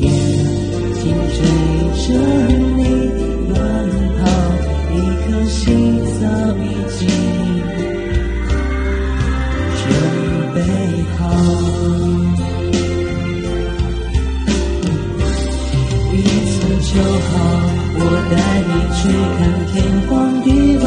眼睛追着你乱跑，一颗心早已经准备好。一次就好，我带你去看天荒地老，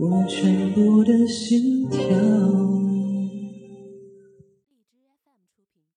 我全部的心跳。